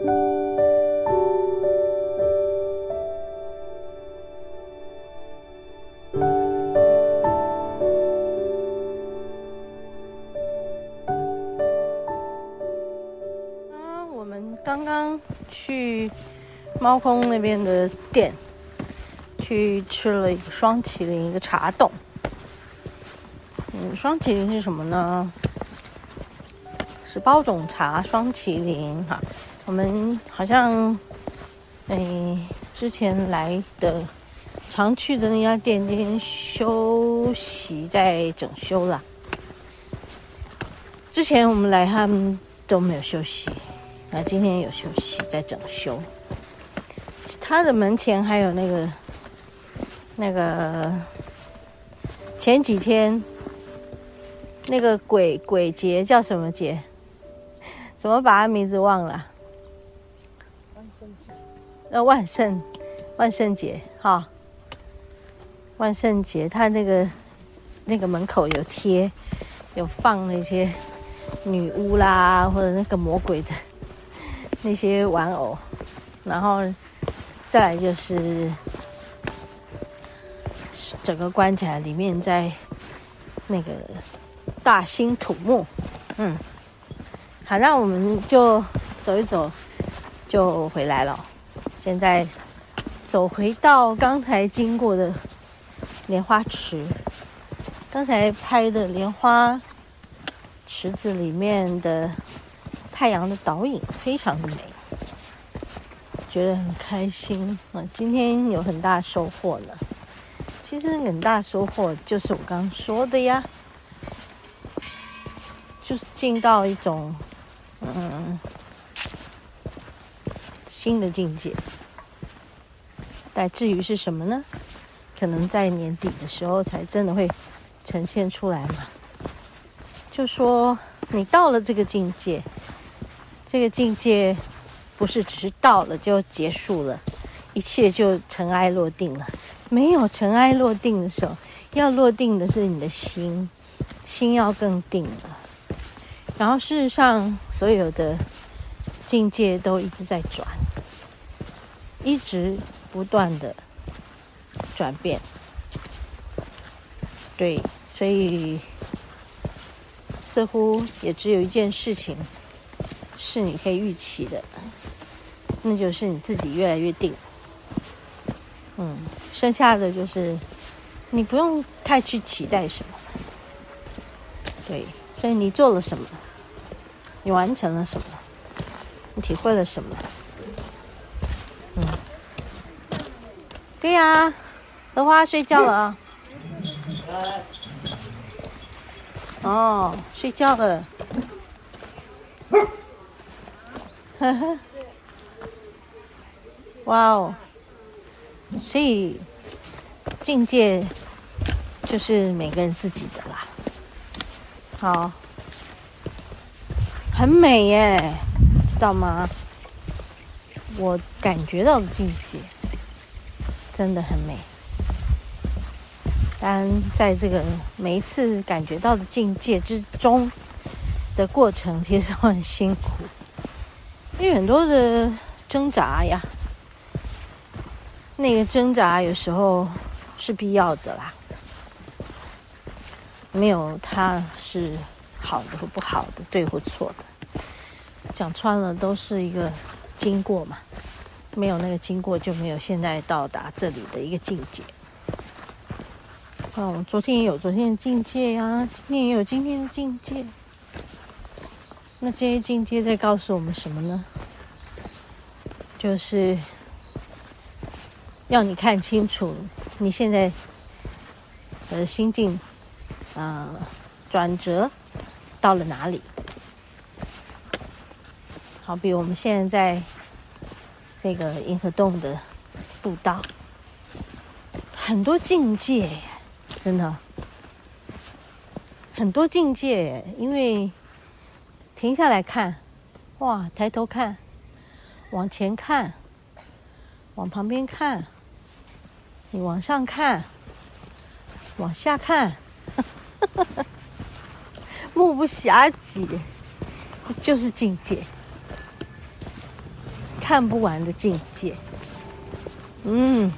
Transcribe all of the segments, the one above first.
嗯我们刚刚去猫空那边的店去吃了一个双麒麟一个茶冻。嗯双麒麟是什么呢？是包种茶双麒麟哈。我们好像，哎，之前来的常去的那家店今天休息在整修了。之前我们来他们都没有休息，啊，今天有休息在整修。他的门前还有那个那个前几天那个鬼鬼节叫什么节？怎么把他名字忘了？万圣节。呃，万圣万圣节哈，万圣节他那个那个门口有贴有放那些女巫啦或者那个魔鬼的 那些玩偶，然后再来就是整个关起来，里面在那个大兴土木，嗯。好，那我们就走一走，就回来了。现在走回到刚才经过的莲花池，刚才拍的莲花池子里面的太阳的倒影非常的美，觉得很开心啊！今天有很大收获了。其实很大收获就是我刚说的呀，就是进到一种。嗯，新的境界，但至于是什么呢？可能在年底的时候才真的会呈现出来嘛。就说你到了这个境界，这个境界不是只是到了就结束了，一切就尘埃落定了。没有尘埃落定的时候，要落定的是你的心，心要更定了。然后，事实上，所有的境界都一直在转，一直不断的转变。对，所以似乎也只有一件事情是你可以预期的，那就是你自己越来越定。嗯，剩下的就是你不用太去期待什么。对，所以你做了什么？你完成了什么？你体会了什么？嗯，对呀，荷花睡觉了啊。哦，睡觉了。呵呵。哇哦，所以境界就是每个人自己的啦。好。很美耶，知道吗？我感觉到的境界真的很美。但在这个每一次感觉到的境界之中的过程，其实很辛苦，因为很多的挣扎呀。那个挣扎有时候是必要的啦，没有它是好的或不好的，对或错的。讲穿了都是一个经过嘛，没有那个经过就没有现在到达这里的一个境界。哦，昨天也有昨天的境界呀，今天也有今天的境界。那这些境界在告诉我们什么呢？就是要你看清楚你现在的心境，啊、呃，转折到了哪里。好比我们现在在这个银河洞的步道，很多境界，真的很多境界。因为停下来看，哇，抬头看，往前看，往旁边看，你往上看，往下看，目不暇接，就是境界。看不完的境界，嗯。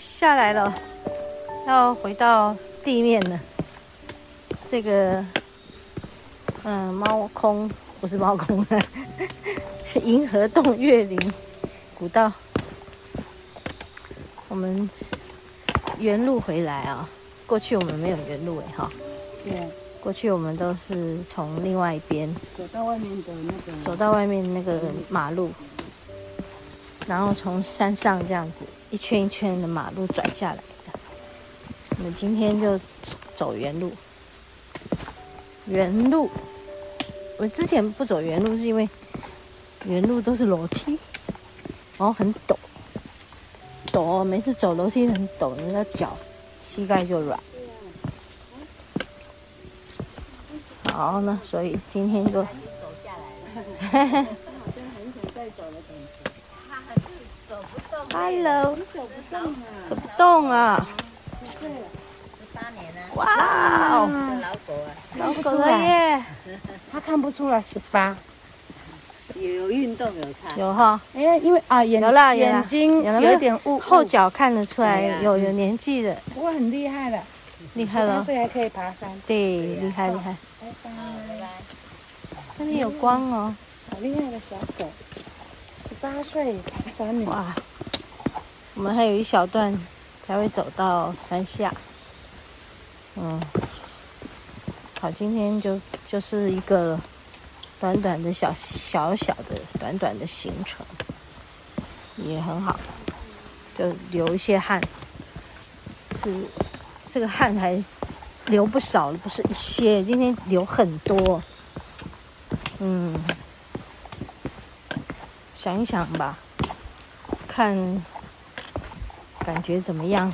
下来了，要回到地面了。这个，嗯，猫空不是猫空，是银河洞月林古道。我们原路回来啊，过去我们没有原路哎哈。对。过去我们都是从另外一边走到外面的那个，走到外面那个马路，然后从山上这样子一圈一圈的马路转下来。这样，我们今天就走原路。原路，我之前不走原路是因为原路都是楼梯，然后很陡，陡，每次走楼梯很陡，人家脚膝盖就软。好，那所以今天就 走下来了。好像很想再走的感觉。他还是走不动。Hello，走不动啊？走不动啊？几岁了？十八年了。哇哦！老狗啊，老狗了耶！他看不出来十八。有有运动有差。有哈？哎，因为啊眼眼睛有点雾，后脚看得出来有有年纪的。不过很厉害了，厉害了。所以还可以爬山。对，厉害厉害。拜拜，拜拜。那里有光哦，好厉害的小狗，十八岁爬山呢。哇，我们还有一小段才会走到山下。嗯，好，今天就就是一个短短的小小小的短短的行程，也很好，就流一些汗，是这个汗还。流不少了，不是一些，今天流很多。嗯，想一想吧，看感觉怎么样？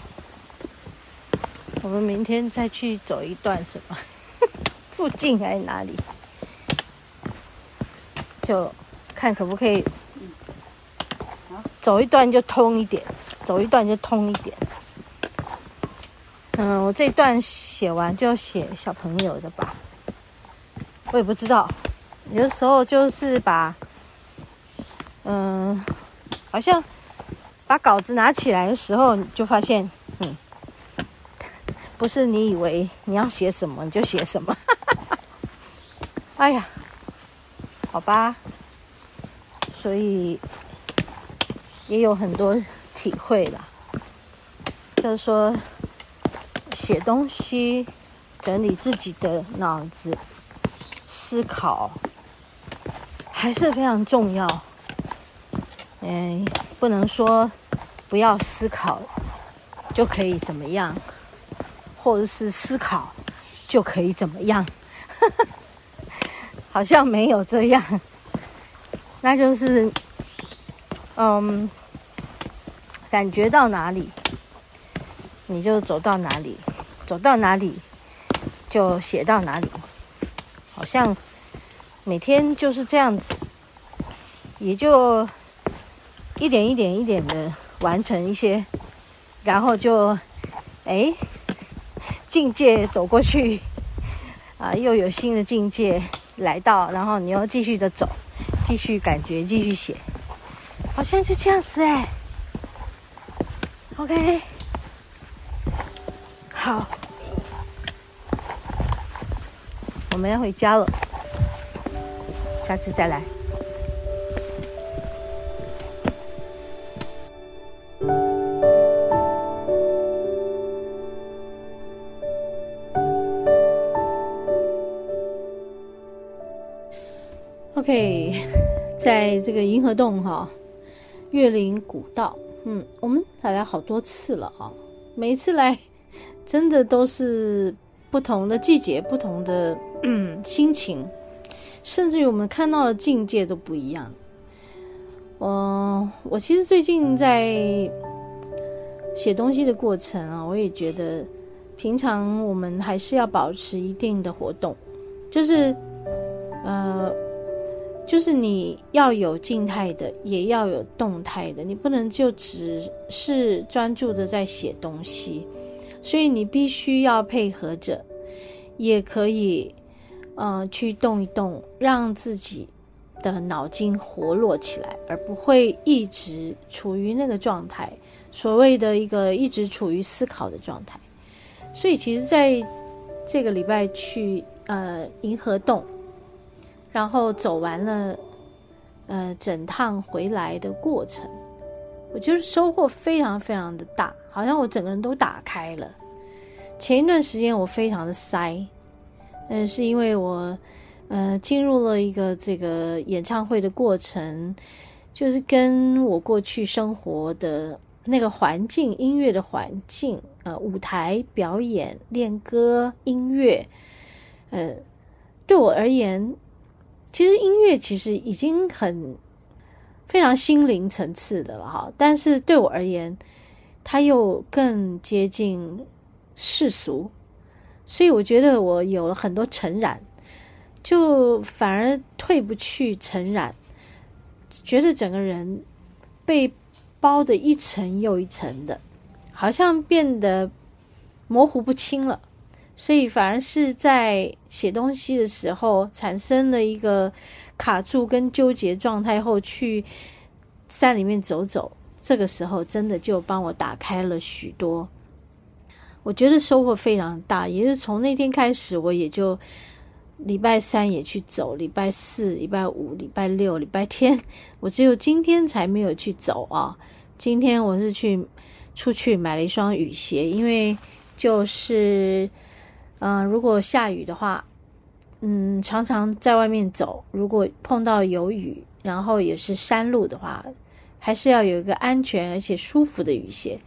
我们明天再去走一段什么？附近还是哪里？就看可不可以，走一段就通一点，走一段就通一点。嗯，我这一段写完就写小朋友的吧，我也不知道，有的时候就是把，嗯，好像把稿子拿起来的时候，你就发现，嗯，不是你以为你要写什么你就写什么，哎呀，好吧，所以也有很多体会啦，就是说。写东西，整理自己的脑子，思考，还是非常重要。嗯，不能说不要思考就可以怎么样，或者是思考就可以怎么样，好像没有这样。那就是，嗯，感觉到哪里，你就走到哪里。走到哪里，就写到哪里，好像每天就是这样子，也就一点一点一点的完成一些，然后就哎境界走过去，啊又有新的境界来到，然后你又继续的走，继续感觉，继续写，好像就这样子哎，OK。好，我们要回家了，下次再来。OK，在这个银河洞哈，月林古道，嗯，我们来了好多次了啊，每一次来。真的都是不同的季节，不同的心情，甚至于我们看到的境界都不一样。嗯、我其实最近在写东西的过程啊，我也觉得，平常我们还是要保持一定的活动，就是呃，就是你要有静态的，也要有动态的，你不能就只是专注的在写东西。所以你必须要配合着，也可以，呃，去动一动，让自己的脑筋活络起来，而不会一直处于那个状态，所谓的一个一直处于思考的状态。所以，其实在这个礼拜去呃银河洞，然后走完了呃整趟回来的过程，我觉得收获非常非常的大，好像我整个人都打开了。前一段时间我非常的塞，嗯、呃，是因为我。呃，进入了一个这个演唱会的过程，就是跟我过去生活的那个环境、音乐的环境，呃，舞台表演、练歌、音乐，呃，对我而言，其实音乐其实已经很非常心灵层次的了哈。但是对我而言，它又更接近世俗，所以我觉得我有了很多尘染。就反而退不去尘染，觉得整个人被包的一层又一层的，好像变得模糊不清了。所以反而是在写东西的时候，产生了一个卡住跟纠结状态后，去山里面走走，这个时候真的就帮我打开了许多。我觉得收获非常大，也是从那天开始，我也就。礼拜三也去走，礼拜四、礼拜五、礼拜六、礼拜天，我只有今天才没有去走啊。今天我是去出去买了一双雨鞋，因为就是，嗯、如果下雨的话，嗯，常常在外面走，如果碰到有雨，然后也是山路的话，还是要有一个安全而且舒服的雨鞋。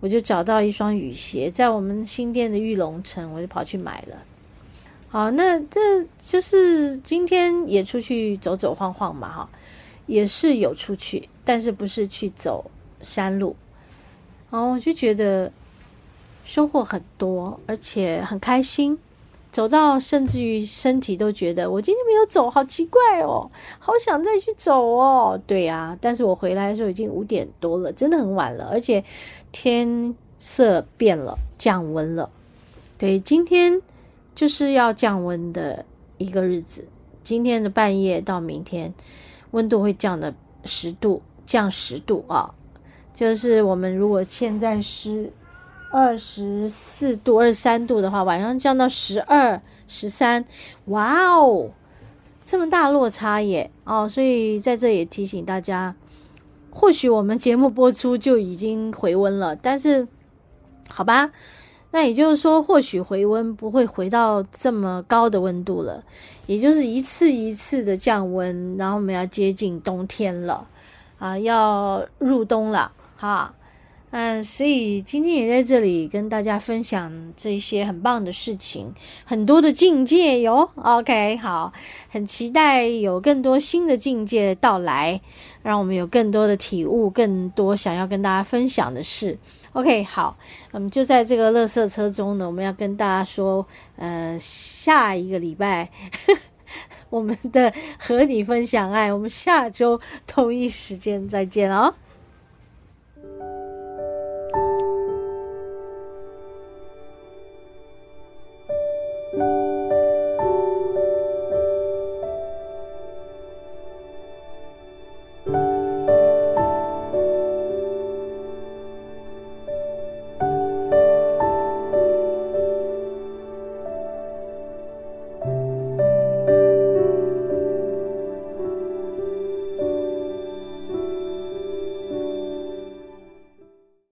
我就找到一双雨鞋，在我们新店的玉龙城，我就跑去买了。好，那这就是今天也出去走走晃晃嘛，哈，也是有出去，但是不是去走山路。然后我就觉得收获很多，而且很开心，走到甚至于身体都觉得我今天没有走，好奇怪哦，好想再去走哦。对呀，但是我回来的时候已经五点多了，真的很晚了，而且天色变了，降温了。对，今天。就是要降温的一个日子，今天的半夜到明天，温度会降的十度，降十度啊！就是我们如果现在是二十四度、二十三度的话，晚上降到十二、十三，哇哦，这么大落差耶！哦，所以在这也提醒大家，或许我们节目播出就已经回温了，但是好吧。那也就是说，或许回温不会回到这么高的温度了，也就是一次一次的降温，然后我们要接近冬天了，啊，要入冬了，哈，嗯，所以今天也在这里跟大家分享这些很棒的事情，很多的境界哟。OK，好，很期待有更多新的境界到来，让我们有更多的体悟，更多想要跟大家分享的事。OK，好，我们就在这个乐色车中呢，我们要跟大家说，呃，下一个礼拜 我们的和你分享爱，我们下周同一时间再见哦。